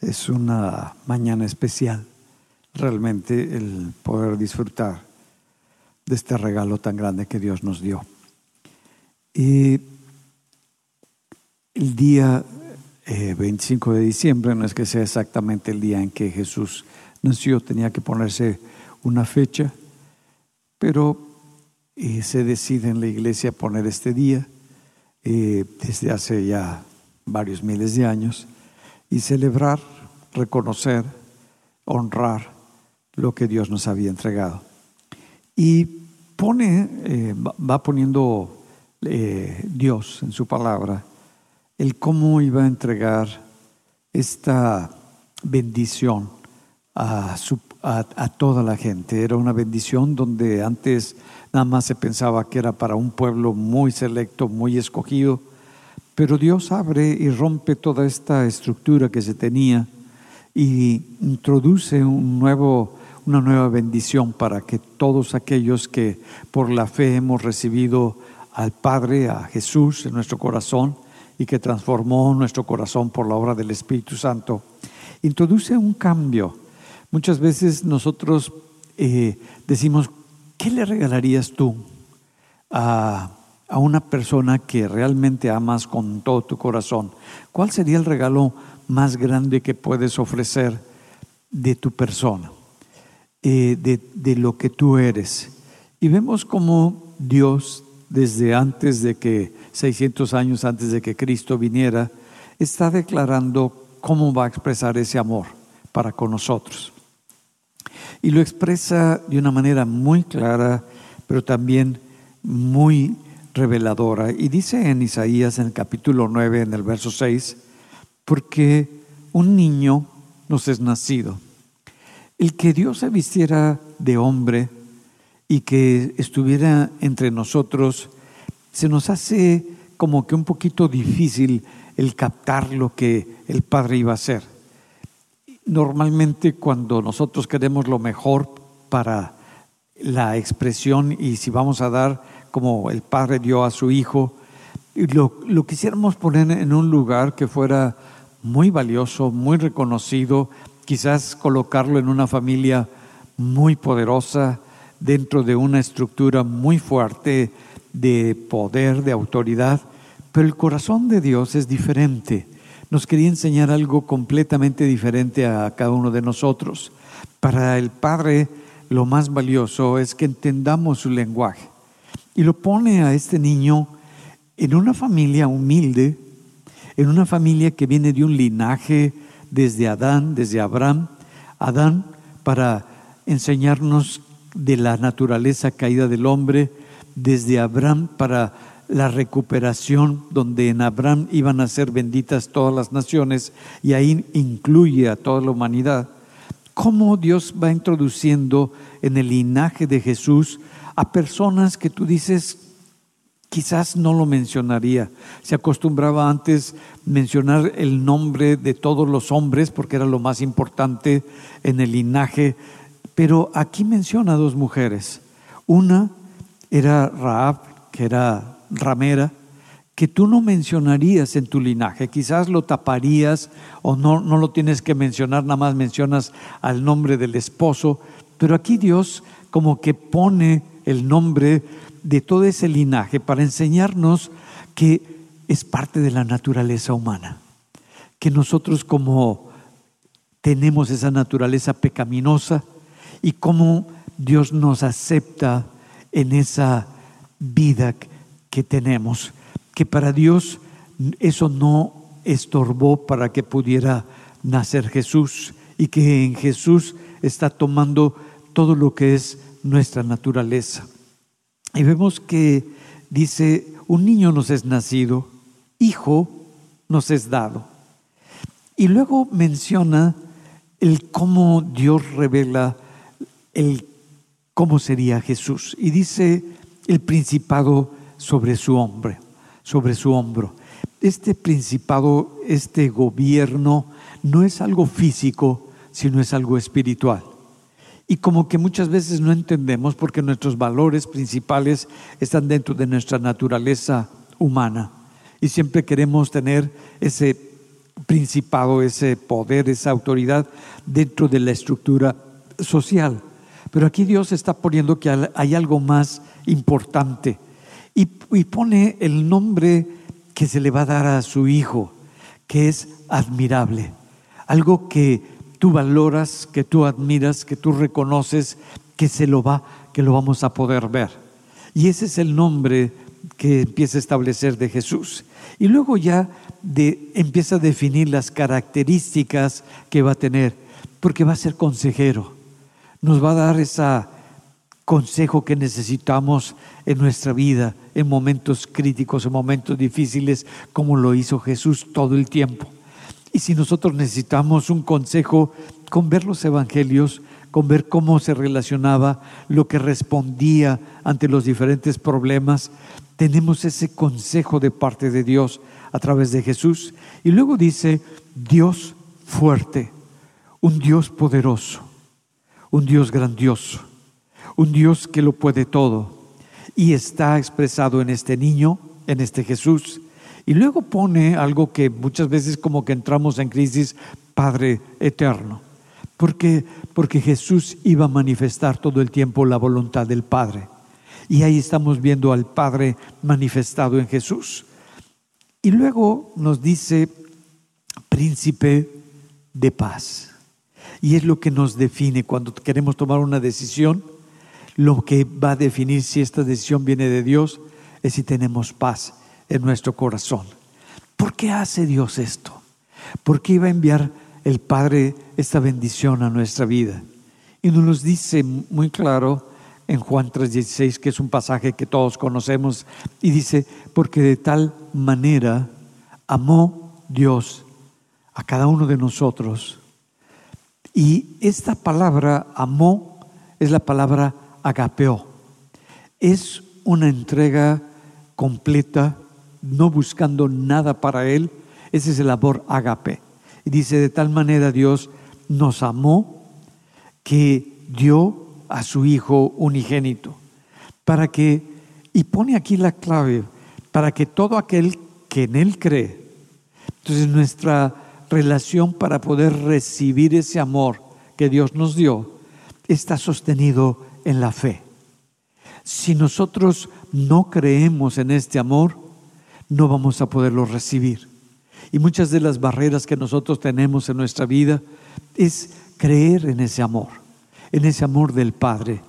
Es una mañana especial, realmente el poder disfrutar de este regalo tan grande que Dios nos dio. Y el día 25 eh, de diciembre, no es que sea exactamente el día en que Jesús nació, tenía que ponerse una fecha, pero eh, se decide en la iglesia poner este día eh, desde hace ya varios miles de años y celebrar, reconocer, honrar lo que Dios nos había entregado. Y pone, eh, va poniendo Dios en su palabra el cómo iba a entregar esta bendición a, a, toda la gente. Era una bendición donde antes nada más se pensaba que era para un pueblo muy selecto, muy escogido, pero Dios abre y rompe toda esta estructura que se tenía y introduce un nuevo, una nueva bendición para que todos aquellos que por la fe hemos recibido al Padre, a Jesús en nuestro corazón y que transformó nuestro corazón por la obra del Espíritu Santo, introduce un cambio. Muchas veces nosotros eh, decimos, ¿qué le regalarías tú a, a una persona que realmente amas con todo tu corazón? ¿Cuál sería el regalo más grande que puedes ofrecer de tu persona, eh, de, de, lo que tú eres? Y vemos cómo Dios, desde antes de que, 600 años antes de que Cristo viniera, está declarando cómo va a expresar ese amor para con nosotros. Y lo expresa de una manera muy clara, pero también muy reveladora. Y dice en Isaías en el capítulo 9, en el verso 6, porque un niño nos es nacido. El que Dios se vistiera de hombre y que estuviera entre nosotros, se nos hace como que un poquito difícil el captar lo que el Padre iba a hacer. Normalmente cuando nosotros queremos lo mejor para la expresión y si vamos a dar como el Padre dio a su Hijo, lo, lo quisiéramos poner en un lugar que fuera muy valioso, muy reconocido, quizás colocarlo en una familia muy poderosa, dentro de una estructura muy fuerte de poder, de autoridad, pero el corazón de Dios es diferente nos quería enseñar algo completamente diferente a cada uno de nosotros. Para el Padre lo más valioso es que entendamos su lenguaje. Y lo pone a este niño en una familia humilde, en una familia que viene de un linaje desde Adán, desde Abraham, Adán, para enseñarnos de la naturaleza caída del hombre, desde Abraham para la recuperación donde en Abraham iban a ser benditas todas las naciones y ahí incluye a toda la humanidad. Cómo Dios va introduciendo en el linaje de Jesús a personas que tú dices, quizás no lo mencionaría. Se acostumbraba antes mencionar el nombre de todos los hombres porque era lo más importante en el linaje, pero aquí menciona dos mujeres. Una era Raab, que era ramera que tú no mencionarías en tu linaje, quizás lo taparías o no, no lo tienes que mencionar, nada más mencionas al nombre del esposo, pero aquí Dios como que pone el nombre de todo ese linaje para enseñarnos que es parte de la naturaleza humana, que nosotros como tenemos esa naturaleza pecaminosa y cómo Dios nos acepta en esa vida que tenemos, que para Dios eso no estorbó para que pudiera nacer Jesús y que en Jesús está tomando todo lo que es nuestra naturaleza. Y vemos que dice, un niño nos es nacido, hijo nos es dado. Y luego menciona el cómo Dios revela el cómo sería Jesús. Y dice el principado sobre su hombro, sobre su hombro. Este principado, este gobierno no es algo físico, sino es algo espiritual. Y como que muchas veces no entendemos porque nuestros valores principales están dentro de nuestra naturaleza humana. Y siempre queremos tener ese principado, ese poder, esa autoridad dentro de la estructura social. Pero aquí Dios está poniendo que hay algo más importante y, pone el nombre que se le va a dar a su hijo, que es admirable. Algo que tú valoras, que tú admiras, que tú reconoces, que se lo va, que lo vamos a poder ver. Y ese es el nombre que empieza a establecer de Jesús. Y luego ya de, empieza a definir las características que va a tener, porque va a ser consejero. Nos va a dar ese consejo que necesitamos en nuestra vida, en momentos críticos, en momentos difíciles, como lo hizo Jesús todo el tiempo. Y si nosotros necesitamos un consejo con ver los evangelios, con ver cómo se relacionaba, lo que respondía ante los diferentes problemas, tenemos ese consejo de parte de Dios a través de Jesús. Y luego dice, Dios fuerte, un Dios poderoso, un Dios grandioso, un Dios que lo puede todo. Y está expresado en este niño, en este Jesús. Y luego pone algo que muchas veces como que entramos en crisis, Padre eterno. Porque, porque Jesús iba a manifestar todo el tiempo la voluntad del Padre. Y ahí estamos viendo al Padre manifestado en Jesús. Y luego nos dice príncipe de paz. Y es lo que nos define cuando queremos tomar una decisión. Lo que va a definir si esta decisión viene de Dios es si tenemos paz en nuestro corazón. ¿Por qué hace Dios esto? ¿Por qué iba a enviar el Padre esta bendición a nuestra vida? Y nos dice muy claro en Juan 3:16, que es un pasaje que todos conocemos, y dice, porque de tal manera amó Dios a cada uno de nosotros. Y esta palabra amó es la palabra agapeo. Es una entrega completa, no buscando nada para Él. Ese es el amor agape. Y dice, de tal manera Dios nos amó que dio a su Hijo unigénito, para que, y pone aquí la clave, para que todo aquel que en Él cree, entonces nuestra relación para poder recibir ese amor que Dios nos dio, está sostenido en la fe. Si nosotros no creemos en este amor, no vamos a poderlo recibir. Y muchas de las barreras que nosotros tenemos en nuestra vida es creer en ese amor en ese amor del Padre,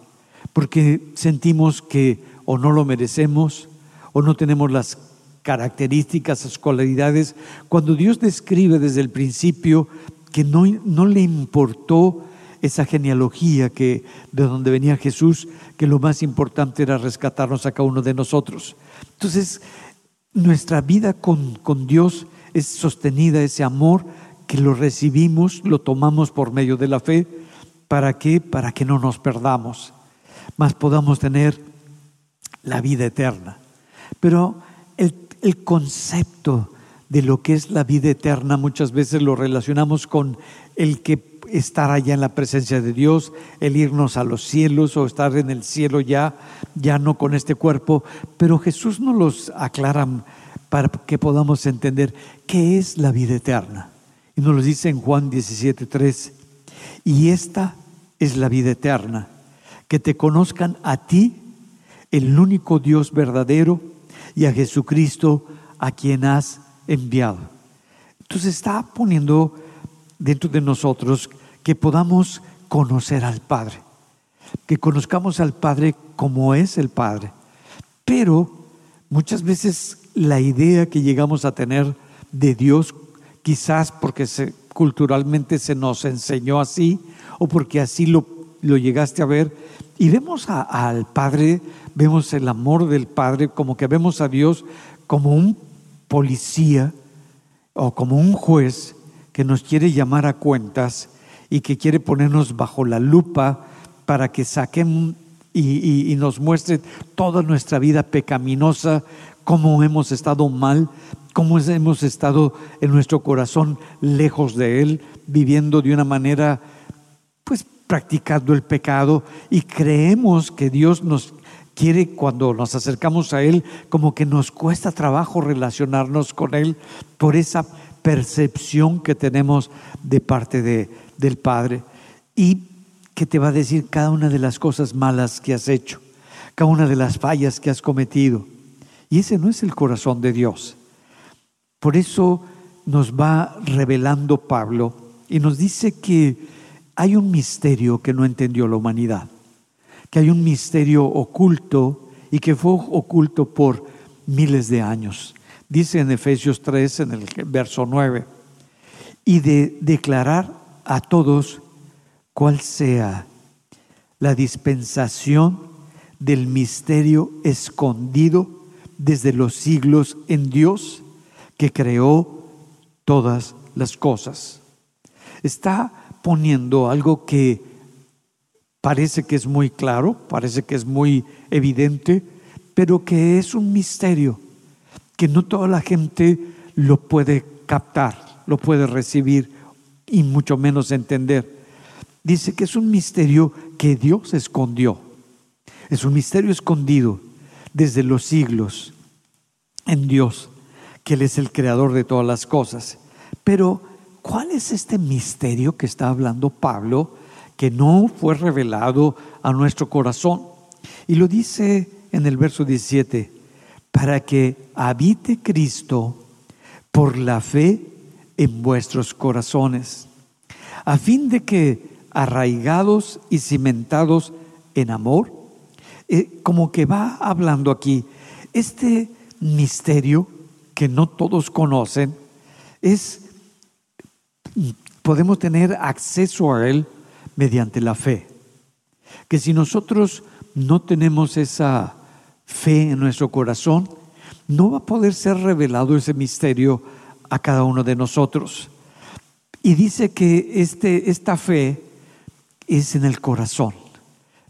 porque sentimos que o no lo merecemos o no tenemos las características, las cualidades. Cuando Dios describe desde el principio que no, no le importó esa genealogía que de donde venía Jesús, que lo más importante era rescatarnos a cada uno de nosotros. Entonces, nuestra vida con, con Dios es sostenida, ese amor que lo recibimos, lo tomamos por medio de la fe, ¿Para qué? Para que no nos perdamos, más podamos tener la vida eterna. Pero el, el, concepto de lo que es la vida eterna muchas veces lo relacionamos con el que estar allá en la presencia de Dios, el irnos a los cielos o estar en el cielo ya, ya no con este cuerpo. Pero Jesús nos los aclara para que podamos entender qué es la vida eterna. Y nos lo dice en Juan 17, y esta es la vida eterna, que te conozcan a ti, el único Dios verdadero, y a Jesucristo a quien has enviado. Entonces está poniendo dentro de nosotros que podamos conocer al Padre, que conozcamos al Padre como es el Padre. Pero muchas veces la idea que llegamos a tener de Dios, quizás porque se, culturalmente se nos enseñó así o porque así lo, lo llegaste a ver. Y vemos al Padre, vemos el amor del Padre, como que vemos a Dios como un policía o como un juez que nos quiere llamar a cuentas y que quiere ponernos bajo la lupa para que saquen y, y, nos muestre toda nuestra vida pecaminosa, cómo hemos estado mal, cómo hemos estado en nuestro corazón lejos de Él, viviendo de una manera, pues practicando el pecado. Y creemos que Dios nos quiere cuando nos acercamos a Él, como que nos cuesta trabajo relacionarnos con Él por esa percepción que tenemos de parte de, del Padre y que te va a decir cada una de las cosas malas que has hecho, cada una de las fallas que has cometido. Y ese no es el corazón de Dios. Por eso nos va revelando Pablo y nos dice que hay un misterio que no entendió la humanidad, que hay un misterio oculto y que fue oculto por miles de años. Dice en Efesios 3, en el verso 9, y de declarar a todos cuál sea la dispensación del misterio escondido desde los siglos en Dios que creó todas las cosas. Está poniendo algo que parece que es muy claro, parece que es muy evidente, pero que es un misterio, que no toda la gente lo puede captar, lo puede recibir y mucho menos entender. Dice que es un misterio que Dios escondió, es un misterio escondido desde los siglos en Dios que Él es el creador de todas las cosas. Pero, ¿cuál es este misterio que está hablando Pablo que no fue revelado a nuestro corazón? Y lo dice en el verso 17, para que habite Cristo por la fe en vuestros corazones, a fin de que arraigados y cimentados en amor, eh, como que va hablando aquí, este misterio que no todos conocen, es, podemos tener acceso a Él mediante la fe. Que si nosotros no tenemos esa fe en nuestro corazón, no va a poder ser revelado ese misterio a cada uno de nosotros. Y dice que este, esta fe es en el corazón,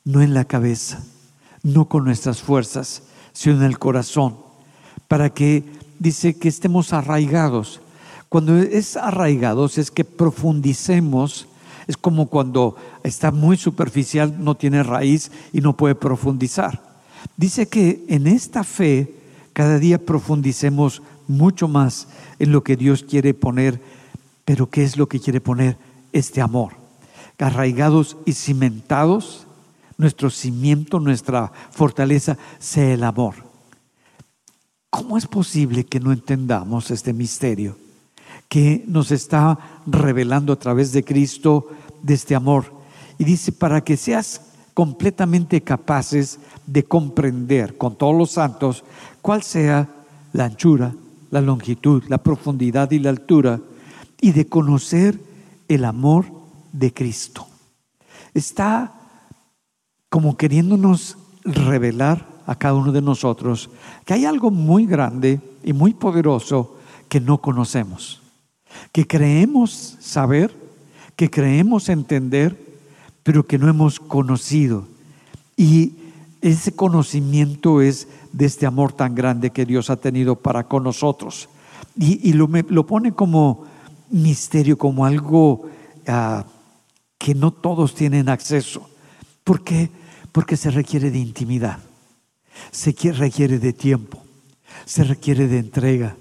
no en la cabeza, no con nuestras fuerzas, sino en el corazón, para que dice que estemos arraigados. Cuando es arraigados es que profundicemos, es como cuando está muy superficial, no tiene raíz y no puede profundizar. Dice que en esta fe cada día profundicemos mucho más en lo que Dios quiere poner, pero ¿qué es lo que quiere poner? Este amor. Arraigados y cimentados, nuestro cimiento, nuestra fortaleza sea el amor. ¿Cómo es posible que no entendamos este misterio que nos está revelando a través de Cristo de este amor? Y dice, para que seas completamente capaces de comprender con todos los santos cuál sea la anchura, la longitud, la profundidad y la altura, y de conocer el amor de Cristo. Está como queriéndonos revelar a cada uno de nosotros que hay algo muy grande y muy poderoso que no conocemos, que creemos saber, que creemos entender, pero que no hemos conocido. Y ese conocimiento es de este amor tan grande que Dios ha tenido para con nosotros. Y, lo, pone como misterio, como algo ah, que no todos tienen acceso. ¿Por qué? Porque se requiere de intimidad se requiere de tiempo, se requiere de entrega,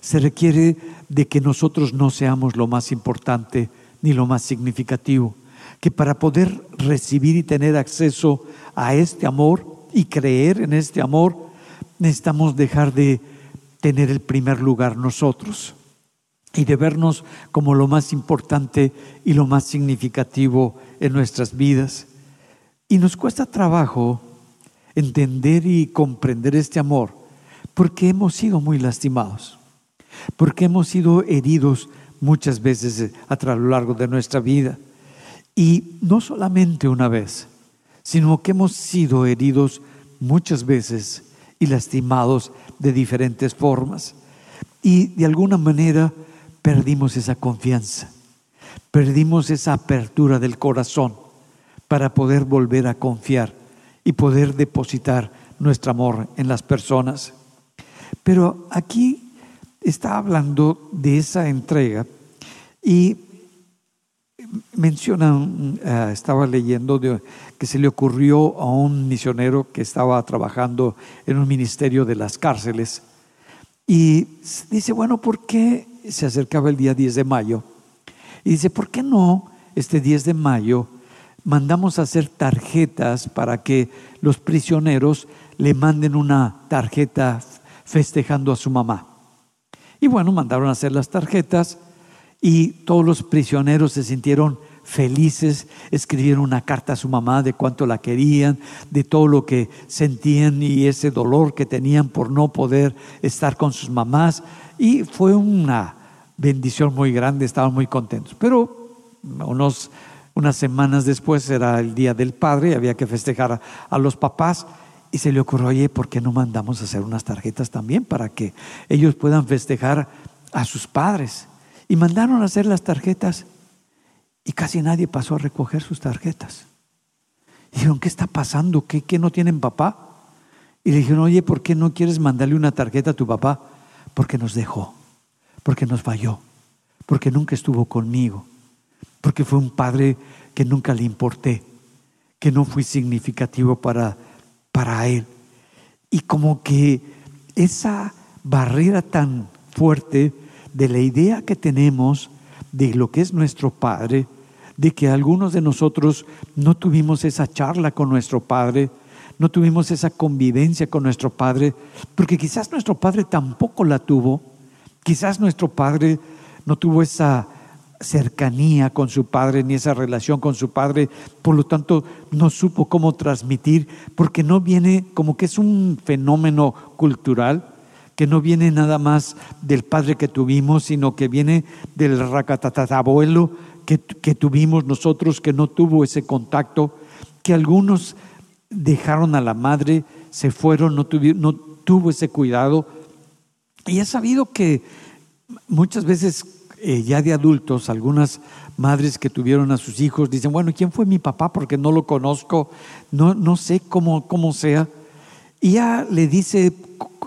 se requiere de que nosotros no seamos lo más importante ni lo más significativo, que para poder recibir y tener acceso a este amor y creer en este amor, necesitamos dejar de tener el primer lugar nosotros y de vernos como lo más importante y lo más significativo en nuestras vidas. Y nos cuesta trabajo entender y comprender este amor porque hemos sido muy lastimados, porque hemos sido heridos muchas veces a lo largo de nuestra vida. Y no solamente una vez, sino que hemos sido heridos muchas veces y lastimados de diferentes formas. Y de alguna manera perdimos esa confianza, perdimos esa apertura del corazón para poder volver a confiar y poder depositar nuestro amor en las personas. Pero aquí está hablando de esa entrega y menciona, eh, estaba leyendo que se le ocurrió a un misionero que estaba trabajando en un ministerio de las cárceles. Y dice, bueno, ¿por qué se acercaba el día 10 de mayo. Y dice, ¿por qué no este 10 de mayo mandamos a hacer tarjetas para que los prisioneros le manden una tarjeta festejando a su mamá? Y bueno, mandaron a hacer las tarjetas y todos los prisioneros se sintieron felices, escribieron una carta a su mamá de cuánto la querían, de todo lo que sentían y ese dolor que tenían por no poder estar con sus mamás. Y fue una bendición muy grande, estaban muy contentos. Pero unos, unas semanas después era el Día del Padre, había que festejar a, los papás. Y se le ocurrió, oye, ¿por qué no mandamos a hacer unas tarjetas también para que ellos puedan festejar a sus padres? Y mandaron a hacer las tarjetas y casi nadie pasó a recoger sus tarjetas. Dijeron, ¿qué está pasando? ¿Qué, ¿Qué, no tienen papá? Y le dijeron, oye, ¿por qué no quieres mandarle una tarjeta a tu papá? Porque nos dejó, porque nos falló, porque nunca estuvo conmigo, porque fue un padre que nunca le importé, que no fui significativo para, para él. Y como que esa barrera tan fuerte de la idea que tenemos de lo que es nuestro Padre, de que algunos de nosotros no tuvimos esa charla con nuestro Padre, no tuvimos esa convivencia con nuestro Padre, porque quizás nuestro Padre tampoco la tuvo, quizás nuestro Padre no tuvo esa cercanía con su Padre ni esa relación con su Padre, por lo tanto no supo cómo transmitir, porque no viene como que es un fenómeno cultural, que no viene nada más del padre que tuvimos, sino que viene del racatatabuelo que, que tuvimos nosotros, que no tuvo ese contacto, que algunos dejaron a la madre, se fueron, no, no tuvo ese cuidado. Y he sabido que muchas veces eh, ya de adultos, algunas madres que tuvieron a sus hijos dicen, bueno, ¿quién fue mi papá? Porque no lo conozco, no, no sé cómo, cómo sea. Y ya le dice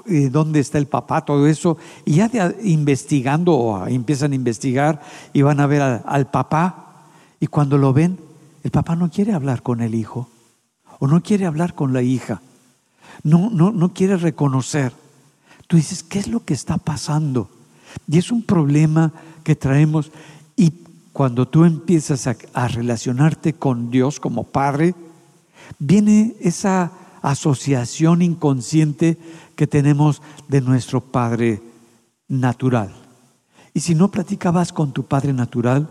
eh, dónde está el papá, todo eso, y ya investigando, empiezan a investigar y van a ver al, papá, y cuando lo ven, el papá no quiere hablar con el hijo, o no quiere hablar con la hija, no, no, no quiere reconocer. Tú dices, ¿qué es lo que está pasando? Y es un problema que traemos, y cuando tú empiezas a relacionarte con Dios como Padre, viene esa asociación inconsciente que tenemos de nuestro Padre natural. Y si no platicabas con tu Padre natural,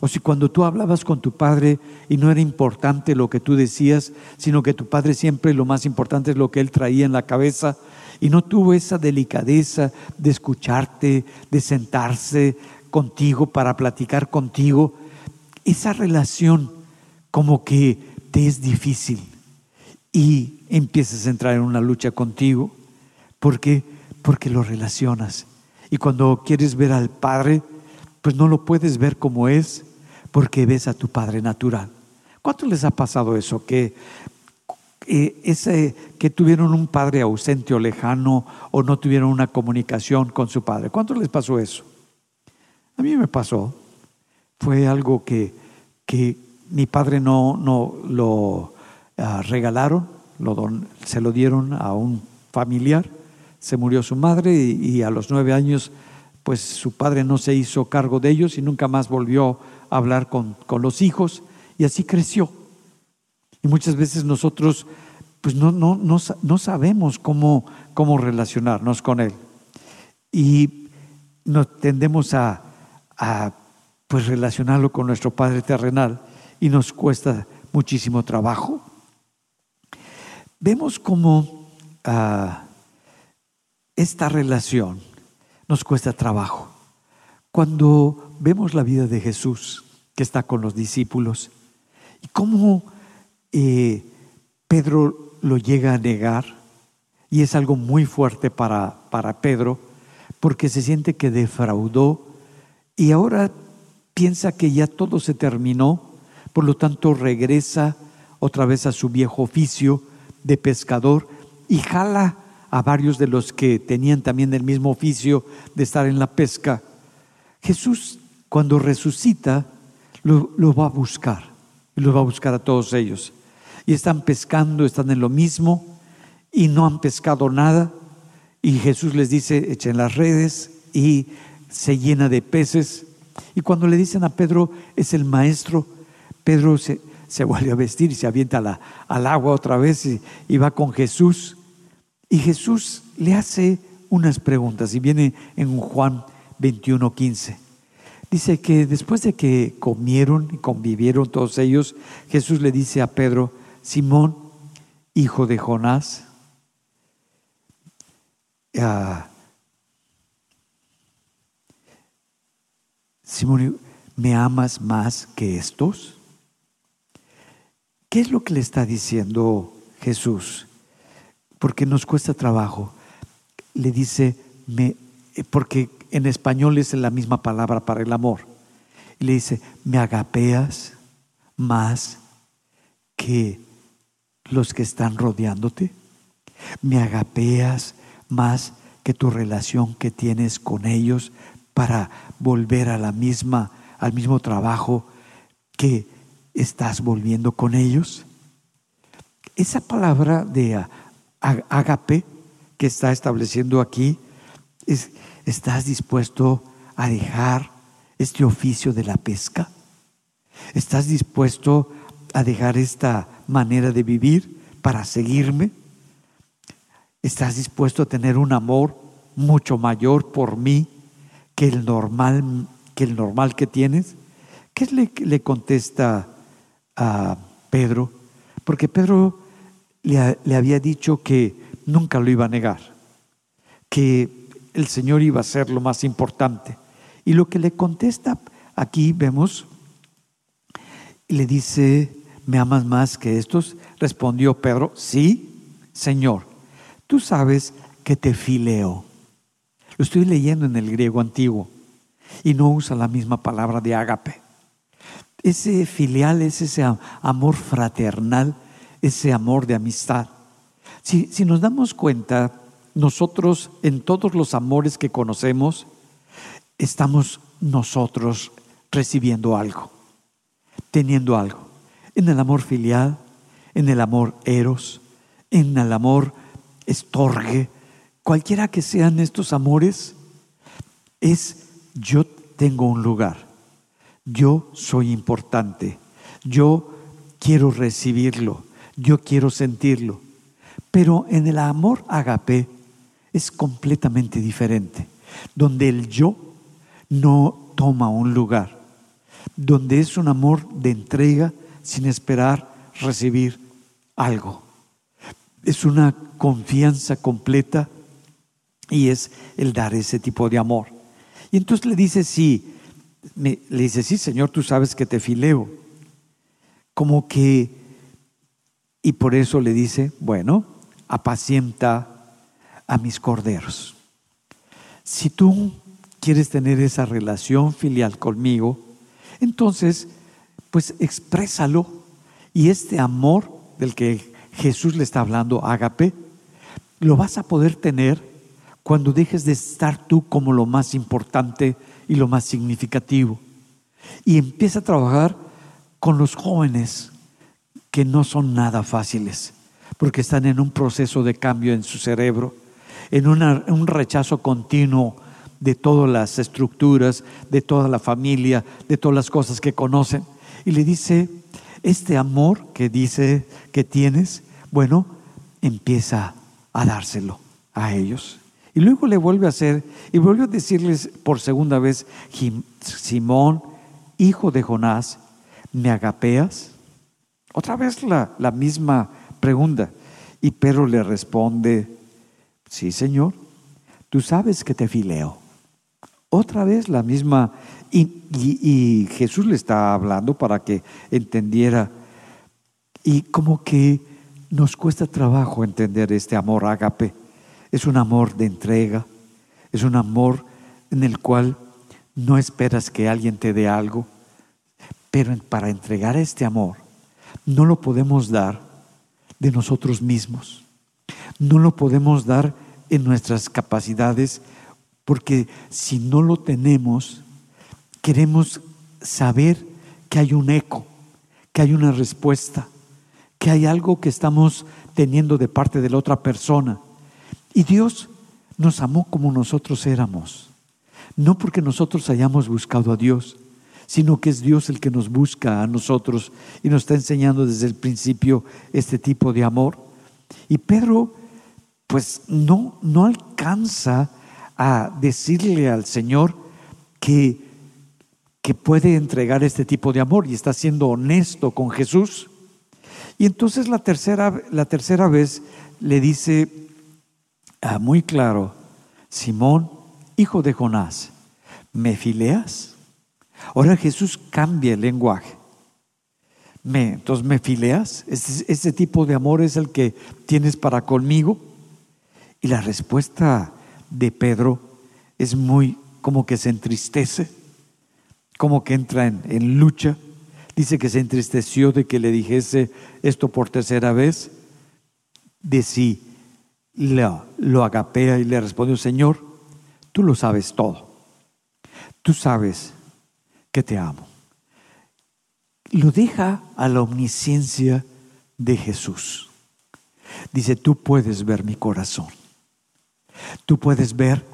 o si cuando tú hablabas con tu padre y no era importante lo que tú decías, sino que tu padre siempre lo más importante es lo que él traía en la cabeza, y no tuvo esa delicadeza de escucharte, de sentarse contigo para platicar contigo, esa relación como que te es difícil y empiezas a entrar en una lucha contigo. ¿Por qué? Porque lo relacionas. Y cuando quieres ver al Padre, pues no lo puedes ver como es, porque ves a tu Padre natural. ¿Cuánto les ha pasado eso? Que, eh, ese, que tuvieron un padre ausente o lejano o no tuvieron una comunicación con su padre. ¿Cuánto les pasó eso? A mí me pasó. Fue algo que, que mi padre no, no lo ah, regalaron, se lo dieron a un familiar, se murió su madre y, a los nueve años pues su padre no se hizo cargo de ellos y nunca más volvió a hablar con, con los hijos y así creció. Y muchas veces nosotros pues no, no, no, no sabemos cómo, cómo relacionarnos con él. Y nos tendemos a, a pues relacionarlo con nuestro Padre terrenal y nos cuesta muchísimo trabajo. Vemos cómo ah, esta relación nos cuesta trabajo. Cuando vemos la vida de Jesús, que está con los discípulos, y cómo eh, Pedro lo llega a negar, y es algo muy fuerte para, para Pedro, porque se siente que defraudó y ahora piensa que ya todo se terminó, por lo tanto regresa otra vez a su viejo oficio de pescador y jala a varios de los que tenían también el mismo oficio de estar en la pesca. Jesús, cuando resucita, lo, va a buscar, y lo va a buscar a todos ellos. Y están pescando, están en lo mismo, y no han pescado nada. Y Jesús les dice, echen las redes, y se llena de peces. Y cuando le dicen a Pedro, es el maestro, Pedro se, se vuelve a vestir y se avienta al agua otra vez y, va con Jesús. Y Jesús le hace unas preguntas y viene en Juan 21, 15. Dice que después de que comieron y convivieron todos ellos, Jesús le dice a Pedro, Simón, hijo de Jonás, ah, Simón, ¿me amas más que estos? ¿Qué es lo que le está diciendo Jesús? Porque nos cuesta trabajo. Le dice, me, porque en español es la misma palabra para el amor. Le dice, me agapeas más que los que están rodeándote. Me agapeas más que tu relación que tienes con ellos para volver a la misma, al mismo trabajo que estás volviendo con ellos. Esa palabra de agape que está estableciendo aquí es ¿Estás dispuesto a dejar este oficio de la pesca? ¿Estás dispuesto a dejar esta manera de vivir para seguirme? ¿Estás dispuesto a tener un amor mucho mayor por mí que el normal que, el normal que tienes? ¿Qué le, le contesta a Pedro? Porque Pedro le, había dicho que nunca lo iba a negar, que el Señor iba a ser lo más importante. Y lo que le contesta aquí vemos, le dice, ¿me amas más que estos? Respondió Pedro, sí, Señor, tú sabes que te fileo. Lo estoy leyendo en el griego antiguo y no usa la misma palabra de ágape. Ese filial es ese amor fraternal, ese amor de amistad. Si, si nos damos cuenta, nosotros en todos los amores que conocemos, estamos nosotros recibiendo algo, teniendo algo. En el amor filial, en el amor eros, en el amor estorge, cualquiera que sean estos amores, es yo tengo un lugar, yo soy importante, yo quiero recibirlo, yo quiero sentirlo. Pero en el amor agape, es completamente diferente, donde el yo no toma un lugar, donde es un amor de entrega sin esperar recibir algo. Es una confianza completa y es el dar ese tipo de amor. Y entonces le dice, sí, le dice, sí, Señor, tú sabes que te fileo. Como que, y por eso le dice, bueno, apacienta a mis corderos. Si tú quieres tener esa relación filial conmigo, entonces, pues exprésalo. Y este amor del que Jesús le está hablando, ágape, lo vas a poder tener cuando dejes de estar tú como lo más importante y lo más significativo. Y empieza a trabajar con los jóvenes que no son nada fáciles, porque están en un proceso de cambio en su cerebro en un rechazo continuo de todas las estructuras, de toda la familia, de todas las cosas que conocen. Y le dice, este amor que dice que tienes, bueno, empieza a dárselo a ellos. Y luego le vuelve a hacer, y vuelve a decirles por segunda vez, Simón, hijo de Jonás, ¿me agapeas? Otra vez la, la misma pregunta. Y Pedro le responde, Sí, Señor, tú sabes que te fileo. Otra vez la misma, y, Jesús le está hablando para que entendiera, y como que nos cuesta trabajo entender este amor ágape. Es un amor de entrega, es un amor en el cual no esperas que alguien te dé algo, pero para entregar este amor no lo podemos dar de nosotros mismos, no lo podemos dar en nuestras capacidades, porque si no lo tenemos, queremos saber que hay un eco, que hay una respuesta, que hay algo que estamos teniendo de parte de la otra persona. Y Dios nos amó como nosotros éramos. No porque nosotros hayamos buscado a Dios, sino que es Dios el que nos busca a nosotros y nos está enseñando desde el principio este tipo de amor. Y Pedro, pues no, no alcanza a decirle al Señor que, que puede entregar este tipo de amor y está siendo honesto con Jesús. Y entonces la tercera, la tercera vez le dice muy claro, Simón, hijo de Jonás, ¿me fileas? Ahora Jesús cambia el lenguaje. Me, entonces, ¿me fileas? ¿Ese, tipo de amor es el que tienes para conmigo? Y la respuesta de Pedro es muy como que se entristece, como que entra en, lucha. Dice que se entristeció de que le dijese esto por tercera vez. De si lo, lo agapea y le respondió, Señor, tú lo sabes todo. Tú sabes que te amo. Lo deja a la omnisciencia de Jesús. Dice, tú puedes ver mi corazón. Tú puedes ver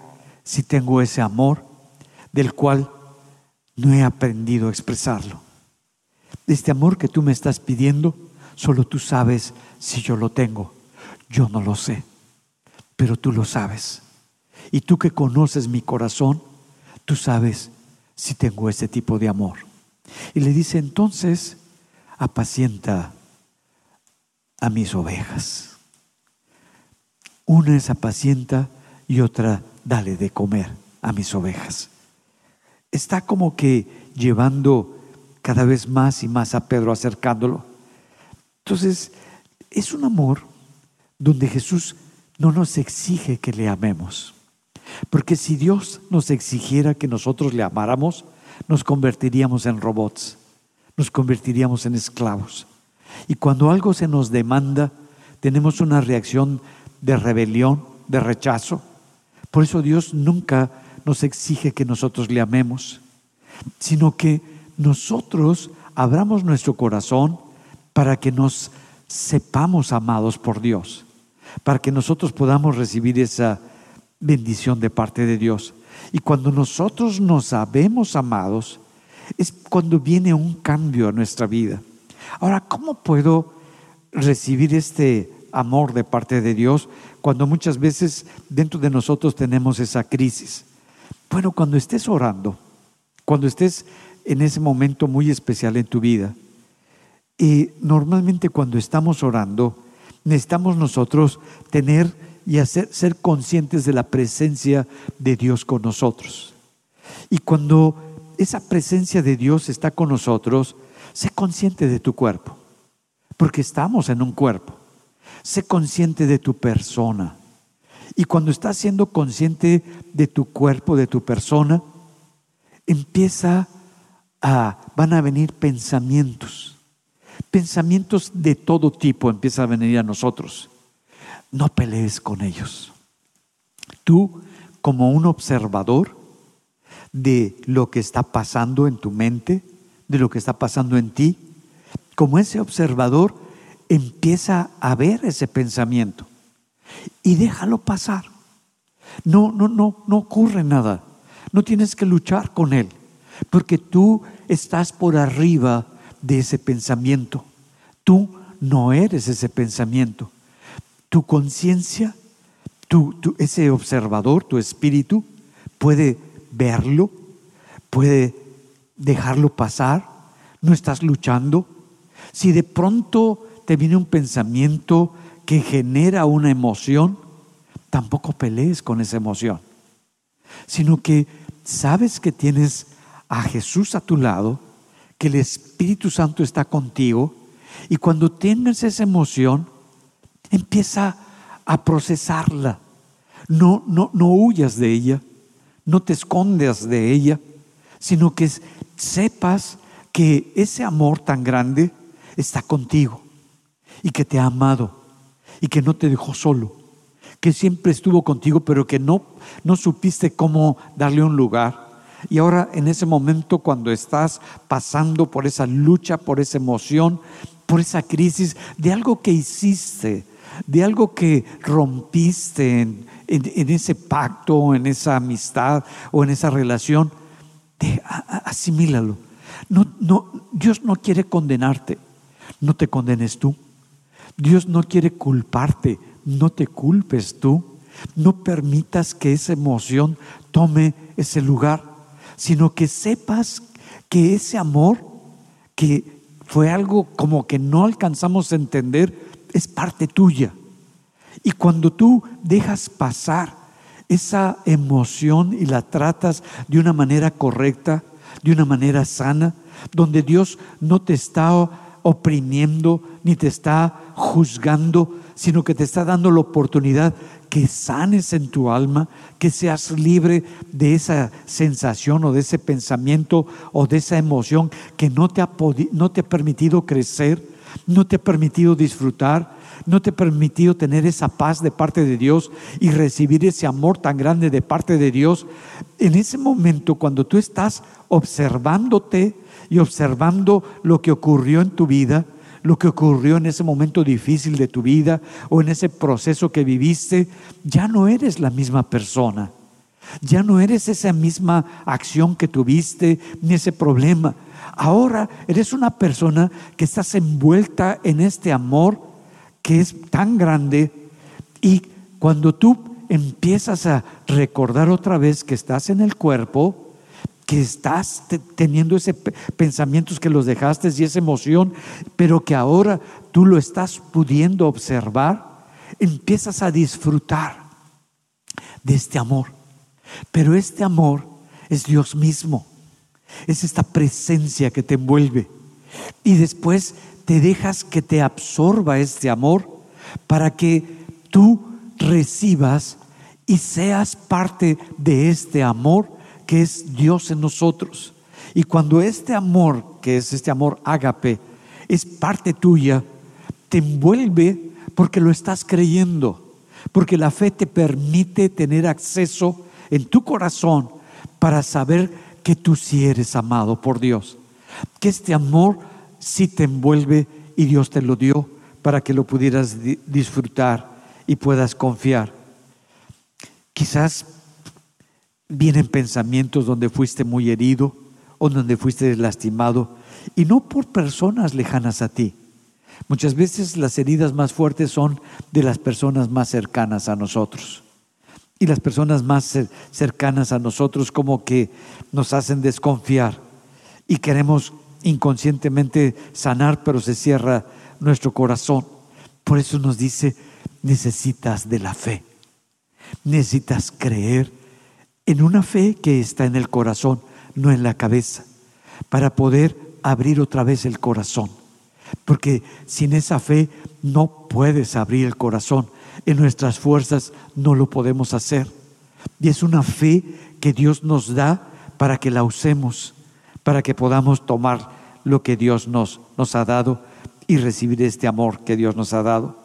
si tengo ese amor del cual no he aprendido a expresarlo. Este amor que tú me estás pidiendo, solo tú sabes si yo lo tengo. Yo no lo sé, pero tú lo sabes. Y tú que conoces mi corazón, tú sabes si tengo ese tipo de amor. Y le dice, entonces, apacienta a mis ovejas. Una es apacienta y otra dale de comer a mis ovejas. Está como que llevando cada vez más y más a Pedro, acercándolo. Entonces, es un amor donde Jesús no nos exige que le amemos. Porque si Dios nos exigiera que nosotros le amáramos, nos convertiríamos en robots, nos convertiríamos en esclavos. Y cuando algo se nos demanda, tenemos una reacción de rebelión, de rechazo. Por eso Dios nunca nos exige que nosotros le amemos, sino que nosotros abramos nuestro corazón para que nos sepamos amados por Dios, para que nosotros podamos recibir esa bendición de parte de Dios. Y cuando nosotros nos sabemos amados, es cuando viene un cambio a nuestra vida. Ahora, ¿cómo puedo recibir este amor de parte de Dios cuando muchas veces dentro de nosotros tenemos esa crisis? Bueno, cuando estés orando, cuando estés en ese momento muy especial en tu vida, y normalmente cuando estamos orando, necesitamos nosotros tener y hacer, ser conscientes de la presencia de Dios con nosotros. Y cuando esa presencia de Dios está con nosotros, sé consciente de tu cuerpo, porque estamos en un cuerpo. Sé consciente de tu persona. Y cuando estás siendo consciente de tu cuerpo, de tu persona, empieza a, van a venir pensamientos. Pensamientos de todo tipo empiezan a venir a nosotros no pelees con ellos. Tú, como un observador de lo que está pasando en tu mente, de lo que está pasando en ti, como ese observador, empieza a ver ese pensamiento y déjalo pasar. No, no, no, no ocurre nada. No tienes que luchar con él, porque tú estás por arriba de ese pensamiento. Tú no eres ese pensamiento tu conciencia, tu, ese observador, tu espíritu, puede verlo, puede dejarlo pasar, no estás luchando. Si de pronto te viene un pensamiento que genera una emoción, tampoco pelees con esa emoción, sino que sabes que tienes a Jesús a tu lado, que el Espíritu Santo está contigo, y cuando tienes esa emoción, Empieza a procesarla. No, no, no huyas de ella, no te escondas de ella, sino que sepas que ese amor tan grande está contigo y que te ha amado y que no te dejó solo, que siempre estuvo contigo, pero que no, no supiste cómo darle un lugar. Y ahora en ese momento cuando estás pasando por esa lucha, por esa emoción, por esa crisis de algo que hiciste, de algo que rompiste en, ese pacto, en esa amistad o en esa relación, asimílalo. No, no, Dios no quiere condenarte, no te condenes tú. Dios no quiere culparte, no te culpes tú. No permitas que esa emoción tome ese lugar, sino que sepas que ese amor, que fue algo como que no alcanzamos a entender, es parte tuya. Y cuando tú dejas pasar esa emoción y la tratas de una manera correcta, de una manera sana, donde Dios no te está oprimiendo ni te está juzgando, sino que te está dando la oportunidad que sanes en tu alma, que seas libre de esa sensación o de ese pensamiento o de esa emoción que no te ha, no te ha permitido crecer, no te ha permitido disfrutar, no te ha permitido tener esa paz de parte de Dios y recibir ese amor tan grande de parte de Dios. En ese momento, cuando tú estás observándote y observando lo que ocurrió en tu vida, lo que ocurrió en ese momento difícil de tu vida o en ese proceso que viviste, ya no eres la misma persona. Ya no eres esa misma acción que tuviste ni ese problema. Ahora eres una persona que estás envuelta en este amor que es tan grande y cuando tú empiezas a recordar otra vez que estás en el cuerpo, que estás teniendo ese pensamientos que los dejaste y esa emoción, pero que ahora tú lo estás pudiendo observar, empiezas a disfrutar de este amor. Pero este amor es Dios mismo, es esta presencia que te envuelve. Y después te dejas que te absorba este amor para que tú recibas y seas parte de este amor que es Dios en nosotros. Y cuando este amor, que es este amor ágape, es parte tuya, te envuelve porque lo estás creyendo, porque la fe te permite tener acceso en tu corazón para saber que tú sí eres amado por Dios, que este amor sí te envuelve y Dios te lo dio para que lo pudieras disfrutar y puedas confiar. Quizás Vienen pensamientos donde fuiste muy herido o donde fuiste lastimado y no por personas lejanas a ti. Muchas veces las heridas más fuertes son de las personas más cercanas a nosotros. Y las personas más cercanas a nosotros como que nos hacen desconfiar y queremos inconscientemente sanar, pero se cierra nuestro corazón. Por eso nos dice, necesitas de la fe, necesitas creer en una fe que está en el corazón, no en la cabeza, para poder abrir otra vez el corazón. Porque sin esa fe no puedes abrir el corazón. En nuestras fuerzas no lo podemos hacer. Y es una fe que Dios nos da para que la usemos, para que podamos tomar lo que Dios nos, nos ha dado y recibir este amor que Dios nos ha dado.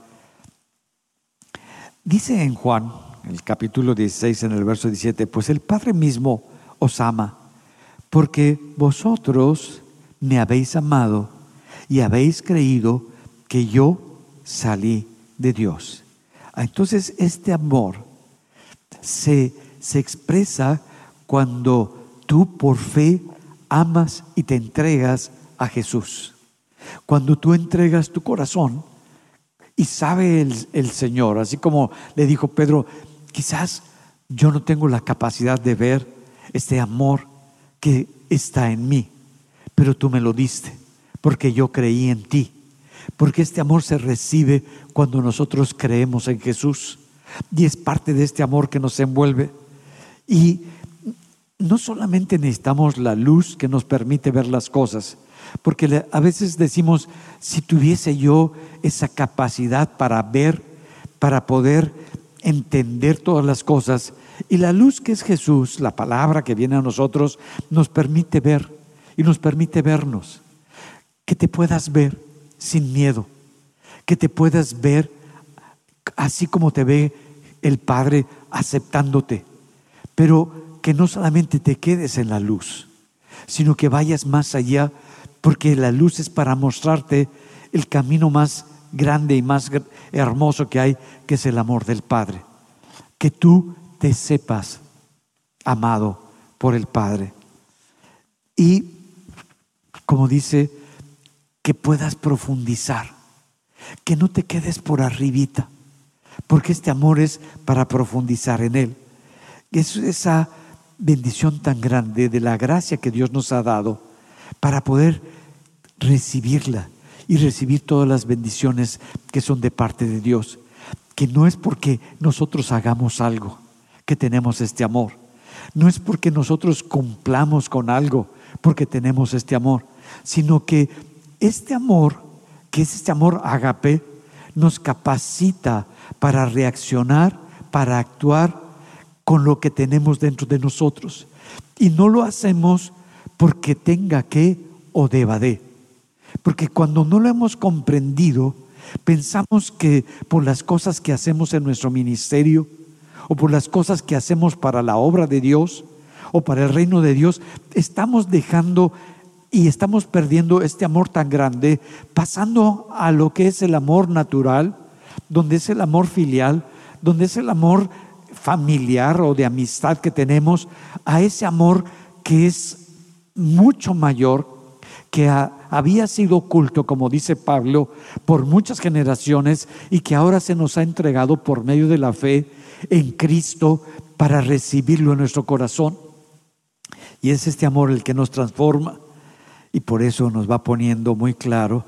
Dice en Juan el capítulo 16, en el verso 17, pues el Padre mismo os ama, porque vosotros me habéis amado y habéis creído que yo salí de Dios. Ah, entonces este amor se, se expresa cuando tú por fe amas y te entregas a Jesús. Cuando tú entregas tu corazón y sabe el, el Señor, así como le dijo Pedro, Quizás yo no tengo la capacidad de ver este amor que está en mí, pero tú me lo diste, porque yo creí en ti, porque este amor se recibe cuando nosotros creemos en Jesús y es parte de este amor que nos envuelve. Y no solamente necesitamos la luz que nos permite ver las cosas, porque a veces decimos, si tuviese yo esa capacidad para ver, para poder entender todas las cosas. Y la luz que es Jesús, la palabra que viene a nosotros, nos permite ver y nos permite vernos. Que te puedas ver sin miedo, que te puedas ver así como te ve el Padre aceptándote, pero que no solamente te quedes en la luz, sino que vayas más allá, porque la luz es para mostrarte el camino más grande y más hermoso que hay, que es el amor del Padre. que tú te sepas amado por el Padre. Y, como dice, que puedas profundizar, que no te quedes por arribita, porque este amor es para profundizar en él. Es esa bendición tan grande de la gracia que Dios nos ha dado para poder recibirla y recibir todas las bendiciones que son de parte de Dios, que no es porque nosotros hagamos algo que tenemos este amor, no es porque nosotros cumplamos con algo porque tenemos este amor, sino que este amor, que es este amor agape, nos capacita para reaccionar, para actuar con lo que tenemos dentro de nosotros. Y no lo hacemos porque tenga que o deba de. Porque cuando no lo hemos comprendido, pensamos que por las cosas que hacemos en nuestro ministerio o por las cosas que hacemos para la obra de Dios o para el reino de Dios, estamos dejando y estamos perdiendo este amor tan grande, pasando a lo que es el amor natural, donde es el amor filial, donde es el amor familiar o de amistad que tenemos, a ese amor que es mucho mayor, que había sido oculto, como dice Pablo, por muchas generaciones y que ahora se nos ha entregado por medio de la fe en Cristo para recibirlo en nuestro corazón. Y es este amor el que nos transforma y por eso nos va poniendo muy claro,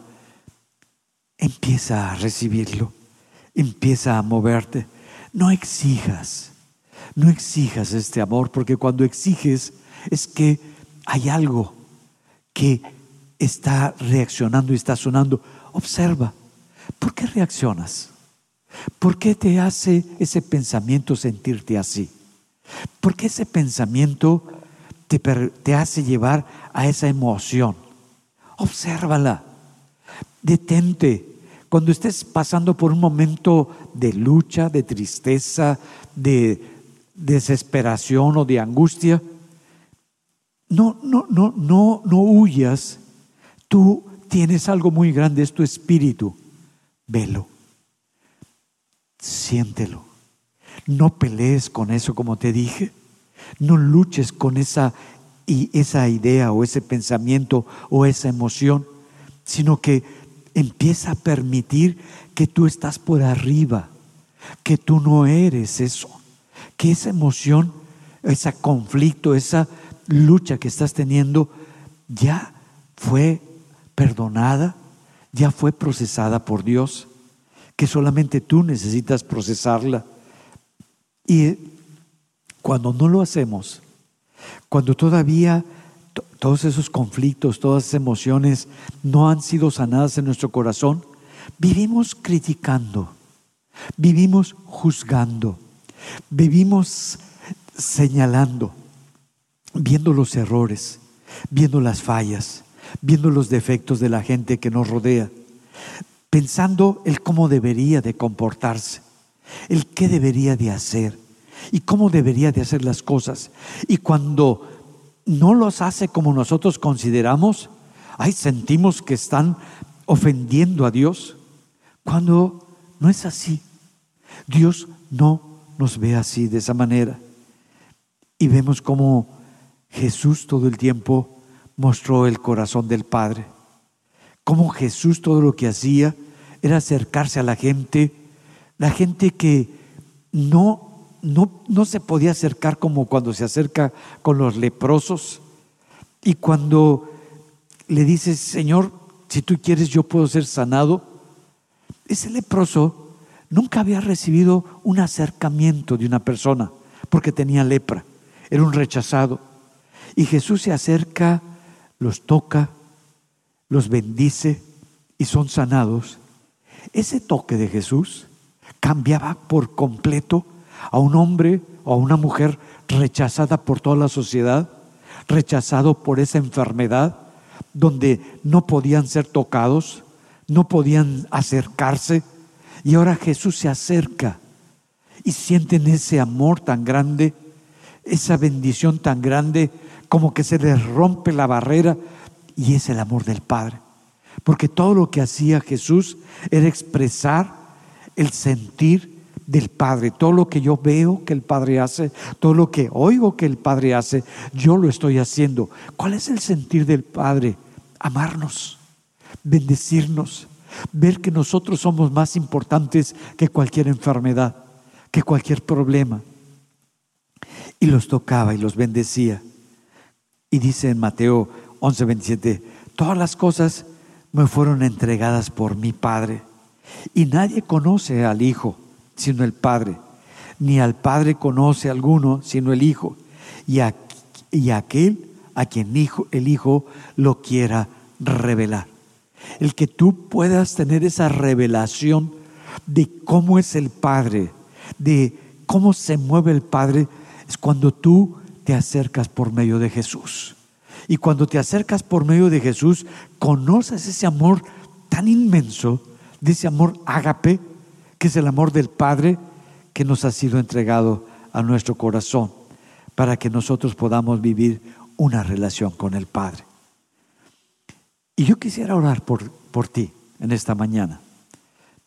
empieza a recibirlo, empieza a moverte. No exijas, no exijas este amor, porque cuando exiges es que hay algo que está reaccionando y está sonando. Observa, ¿por qué reaccionas? ¿Por qué te hace ese pensamiento sentirte así? ¿Por qué ese pensamiento te, te hace llevar a esa emoción? Obsérvala, detente, cuando estés pasando por un momento de lucha, de tristeza, de desesperación o de angustia, no, no, no, no, no huyas. Tú tienes algo muy grande, es tu espíritu. Velo. Siéntelo. No pelees con eso como te dije. No luches con esa, y esa idea o ese pensamiento o esa emoción, sino que empieza a permitir que tú estás por arriba, que tú no eres eso, que esa emoción, ese conflicto, esa lucha que estás teniendo ya fue perdonada, ya fue procesada por Dios, que solamente tú necesitas procesarla. Y cuando no lo hacemos, cuando todavía todos esos conflictos, todas esas emociones no han sido sanadas en nuestro corazón, vivimos criticando, vivimos juzgando, vivimos señalando, viendo los errores, viendo las fallas, viendo los defectos de la gente que nos rodea, pensando el cómo debería de comportarse, el qué debería de hacer y cómo debería de hacer las cosas. Y cuando no los hace como nosotros consideramos, ay, sentimos que están ofendiendo a Dios, cuando no es así. Dios no nos ve así, de esa manera. Y vemos cómo Jesús todo el tiempo mostró el corazón del Padre. Cómo Jesús todo lo que hacía era acercarse a la gente, la gente que no no, se podía acercar como cuando se acerca con los leprosos. Y cuando le dices, Señor, si tú quieres yo puedo ser sanado, ese leproso nunca había recibido un acercamiento de una persona porque tenía lepra, era un rechazado. Y Jesús se acerca, los toca, los bendice y son sanados. Ese toque de Jesús cambiaba por completo a un hombre o a una mujer rechazada por toda la sociedad, rechazado por esa enfermedad, donde no podían ser tocados, no podían acercarse. Y ahora Jesús se acerca y sienten ese amor tan grande, esa bendición tan grande, como que se les rompe la barrera y es el amor del Padre. Porque todo lo que hacía Jesús era expresar el sentir del Padre. Todo lo que yo veo que el Padre hace, todo lo que oigo que el Padre hace, yo lo estoy haciendo. ¿Cuál es el sentir del Padre? Amarnos, bendecirnos, ver que nosotros somos más importantes que cualquier enfermedad, que cualquier problema. Y los tocaba y los bendecía. Y dice en Mateo 11:27, todas las cosas me fueron entregadas por mi Padre. Y nadie conoce al Hijo sino el Padre, ni al Padre conoce alguno sino el Hijo, y, y aquel a quien hijo, el Hijo lo quiera revelar. El que tú puedas tener esa revelación de cómo es el Padre, de cómo se mueve el Padre, es cuando tú te acercas por medio de Jesús. Y cuando te acercas por medio de Jesús, conoces ese amor tan inmenso, de ese amor ágape, que es el amor del Padre que nos ha sido entregado a nuestro corazón, para que nosotros podamos vivir una relación con el Padre. Y yo quisiera orar por, por ti en esta mañana.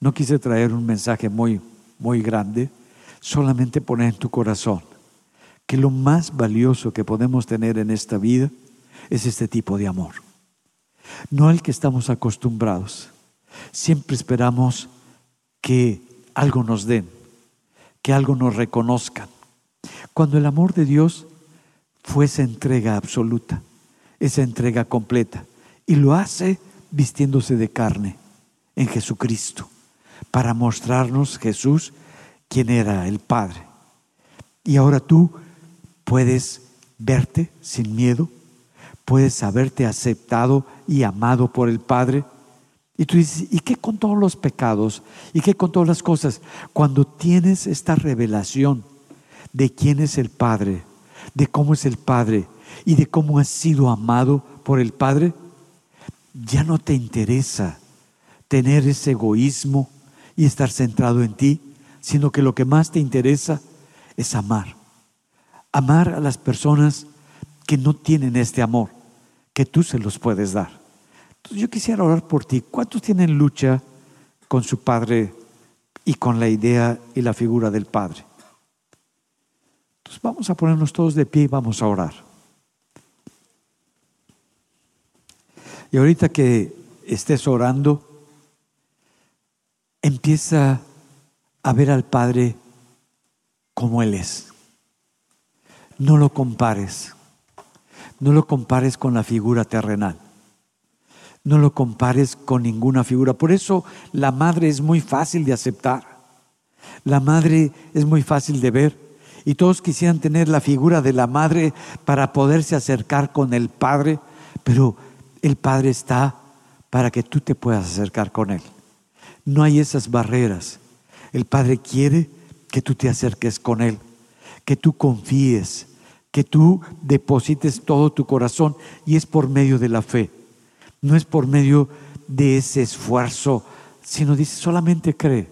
No quise traer un mensaje muy, muy grande, solamente poner en tu corazón que lo más valioso que podemos tener en esta vida es este tipo de amor. No el que estamos acostumbrados. Siempre esperamos que algo nos den, que algo nos reconozcan. Cuando el amor de Dios fue esa entrega absoluta, esa entrega completa, y lo hace vistiéndose de carne en Jesucristo, para mostrarnos Jesús quién era el Padre. Y ahora tú puedes verte sin miedo, puedes haberte aceptado y amado por el Padre. Y tú dices, ¿y qué con todos los pecados? ¿Y qué con todas las cosas? Cuando tienes esta revelación de quién es el Padre, de cómo es el Padre y de cómo has sido amado por el Padre, ya no te interesa tener ese egoísmo y estar centrado en ti, sino que lo que más te interesa es amar amar a las personas que no tienen este amor, que tú se los puedes dar. Entonces yo quisiera orar por ti. ¿Cuántos tienen lucha con su padre y con la idea y la figura del padre? Entonces vamos a ponernos todos de pie y vamos a orar. Y ahorita que estés orando, empieza a ver al Padre como Él es no lo compares. No lo compares con la figura terrenal. No lo compares con ninguna figura. Por eso la madre es muy fácil de aceptar. La madre es muy fácil de ver. Y todos quisieran tener la figura de la madre para poderse acercar con el Padre. Pero el Padre está para que tú te puedas acercar con Él. No hay esas barreras. El Padre quiere que tú te acerques con Él, que tú confíes, que tú deposites todo tu corazón y es por medio de la fe. No es por medio de ese esfuerzo, sino dice, solamente cree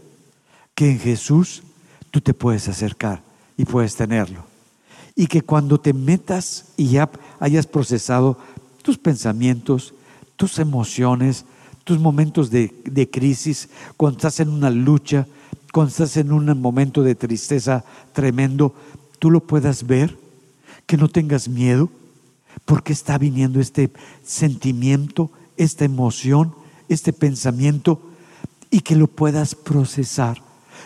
que en Jesús tú te puedes acercar y puedes tenerlo. Y que cuando te metas y ya hayas procesado tus pensamientos, tus emociones, tus momentos de, de crisis, cuando estás en una lucha, cuando estás en un momento de tristeza tremendo, tú lo puedas ver que no tengas miedo, porque está viniendo este sentimiento, esta emoción, este pensamiento, y que lo puedas procesar,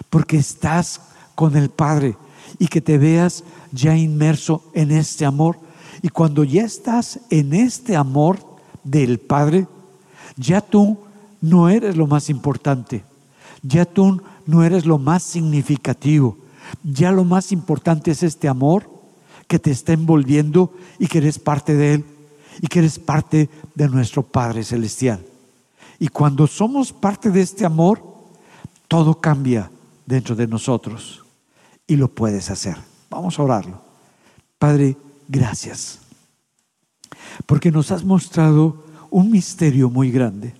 porque estás con el Padre y que te veas ya inmerso en este amor. Y cuando ya estás en este amor del Padre, ya tú no eres lo más importante, ya tú no eres lo más significativo, ya lo más importante es este amor que te está envolviendo y que eres parte de Él y que eres parte de nuestro Padre Celestial. Y cuando somos parte de este amor, todo cambia dentro de nosotros y lo puedes hacer. Vamos a orarlo. Padre, gracias. Porque nos has mostrado un misterio muy grande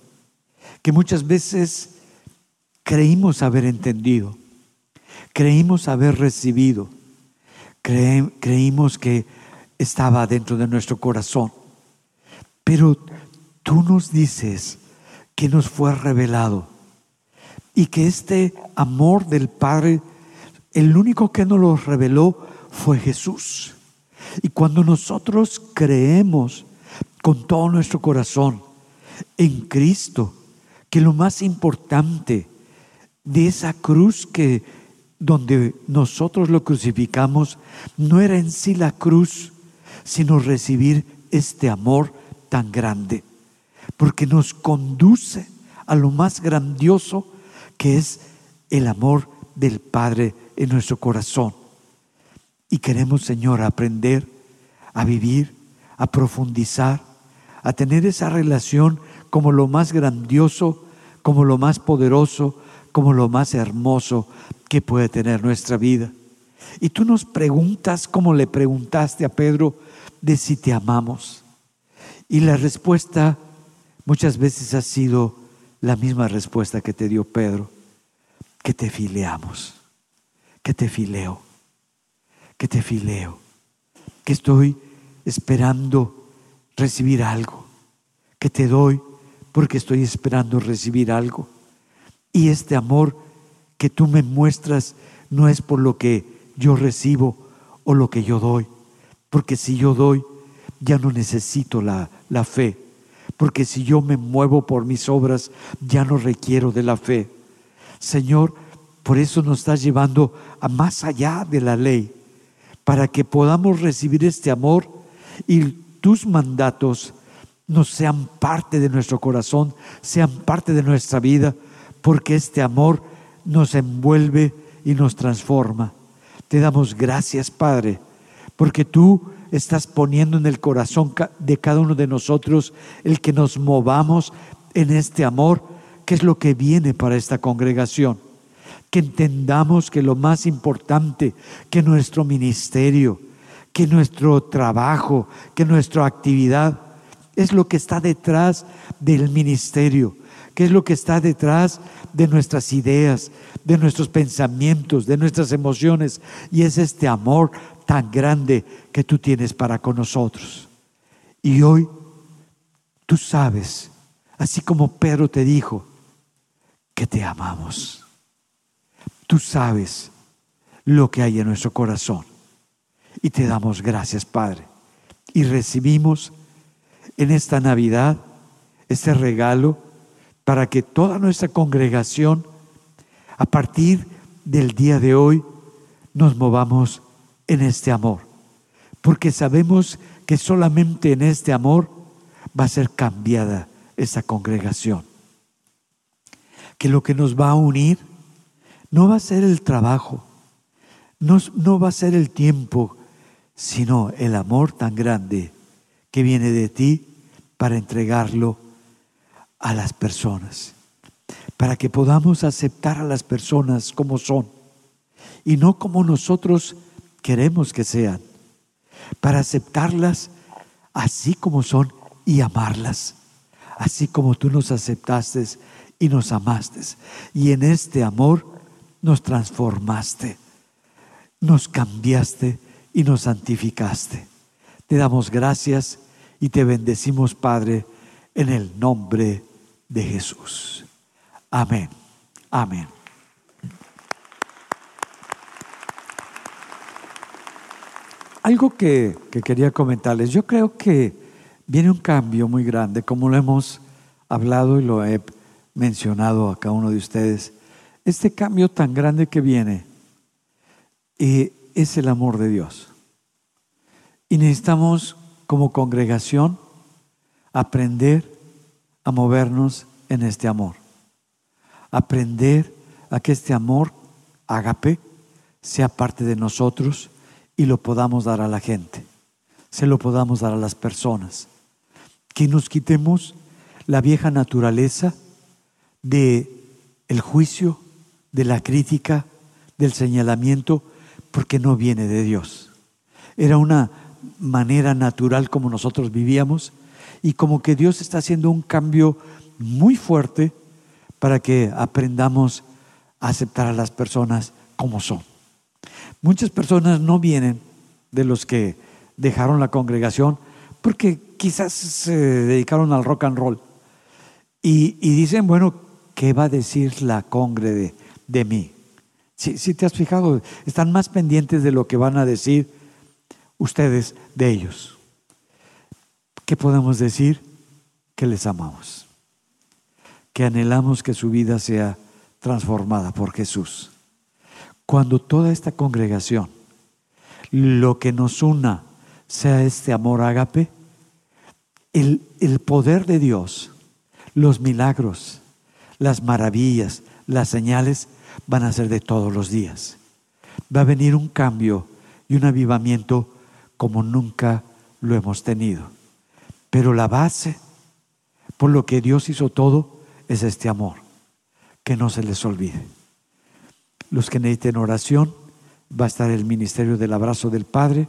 que muchas veces creímos haber entendido, creímos haber recibido creímos que estaba dentro de nuestro corazón. Pero tú nos dices que nos fue revelado y que este amor del Padre El único que nos lo reveló fue Jesús. Y cuando nosotros creemos con todo nuestro corazón en Cristo, que lo más importante de esa cruz que donde nosotros lo crucificamos no era en sí la cruz, sino recibir este amor tan grande, porque nos conduce a lo más grandioso que es el amor del Padre en nuestro corazón. Y queremos, Señor, aprender a vivir, a profundizar, a tener esa relación como lo más grandioso, como lo más poderoso, como lo más hermoso que puede tener nuestra vida. Y tú nos preguntas como le preguntaste a Pedro de si te amamos. Y la respuesta muchas veces ha sido la misma respuesta que te dio Pedro, que te fileamos, que te fileo, que te fileo, que estoy esperando recibir algo, que te doy porque estoy esperando recibir algo. Y este amor que tú me muestras no es por lo que yo recibo o lo que yo doy, porque si yo doy, ya no necesito la, la fe, porque si yo me muevo por mis obras, ya no requiero de la fe. Señor, por eso nos estás llevando a más allá de la ley, para que podamos recibir este amor y tus mandatos no sean parte de nuestro corazón, sean parte de nuestra vida, porque este amor nos envuelve y nos transforma. Te damos gracias, Padre, porque tú estás poniendo en el corazón de cada uno de nosotros el que nos movamos en este amor, que es lo que viene para esta congregación. Que entendamos que lo más importante, que nuestro ministerio, que nuestro trabajo, que nuestra actividad es lo que está detrás del ministerio, que es lo que está detrás de nuestras ideas, de nuestros pensamientos, de nuestras emociones. Y es este amor tan grande que tú tienes para con nosotros. Y hoy tú sabes, así como Pedro te dijo, que te amamos. Tú sabes lo que hay en nuestro corazón. Y te damos gracias, Padre. Y recibimos en esta Navidad este regalo para que toda nuestra congregación, a partir del día de hoy, nos movamos en este amor. Porque sabemos que solamente en este amor va a ser cambiada esta congregación. Que lo que nos va a unir no va a ser el trabajo, no, no va a ser el tiempo, sino el amor tan grande que viene de ti para entregarlo a las personas, para que podamos aceptar a las personas como son y no como nosotros queremos que sean, para aceptarlas así como son y amarlas, así como tú nos aceptaste y nos amaste. Y en este amor nos transformaste, nos cambiaste y nos santificaste. Te damos gracias y te bendecimos, Padre, en el nombre de Jesús. Amén. Amén. Algo que, quería comentarles, yo creo que viene un cambio muy grande, como lo hemos hablado y lo he mencionado a cada uno de ustedes. Este cambio tan grande que viene eh, es el amor de Dios. Y necesitamos como congregación aprender a movernos en este amor. Aprender a que este amor, agape, sea parte de nosotros y lo podamos dar a la gente, se lo podamos dar a las personas. Que nos quitemos la vieja naturaleza de el juicio, de la crítica, del señalamiento, porque no viene de Dios. Era una manera natural como nosotros vivíamos y como que Dios está haciendo un cambio muy fuerte para que aprendamos a aceptar a las personas como son. Muchas personas no vienen de los que dejaron la congregación porque quizás se dedicaron al rock and roll y, dicen, bueno, ¿qué va a decir la congre de, de mí? Si, te has fijado, están más pendientes de lo que van a decir ustedes de ellos. ¿Qué podemos decir? Que les amamos, que anhelamos que su vida sea transformada por Jesús. Cuando toda esta congregación, lo que nos una sea este amor ágape, el, el poder de Dios, los milagros, las maravillas, las señales, van a ser de todos los días. Va a venir un cambio y un avivamiento como nunca lo hemos tenido. Pero la base, por lo que Dios hizo todo, es este amor. Que no se les olvide. Los que necesiten oración, va a estar el ministerio del abrazo del Padre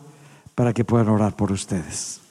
para que puedan orar por ustedes.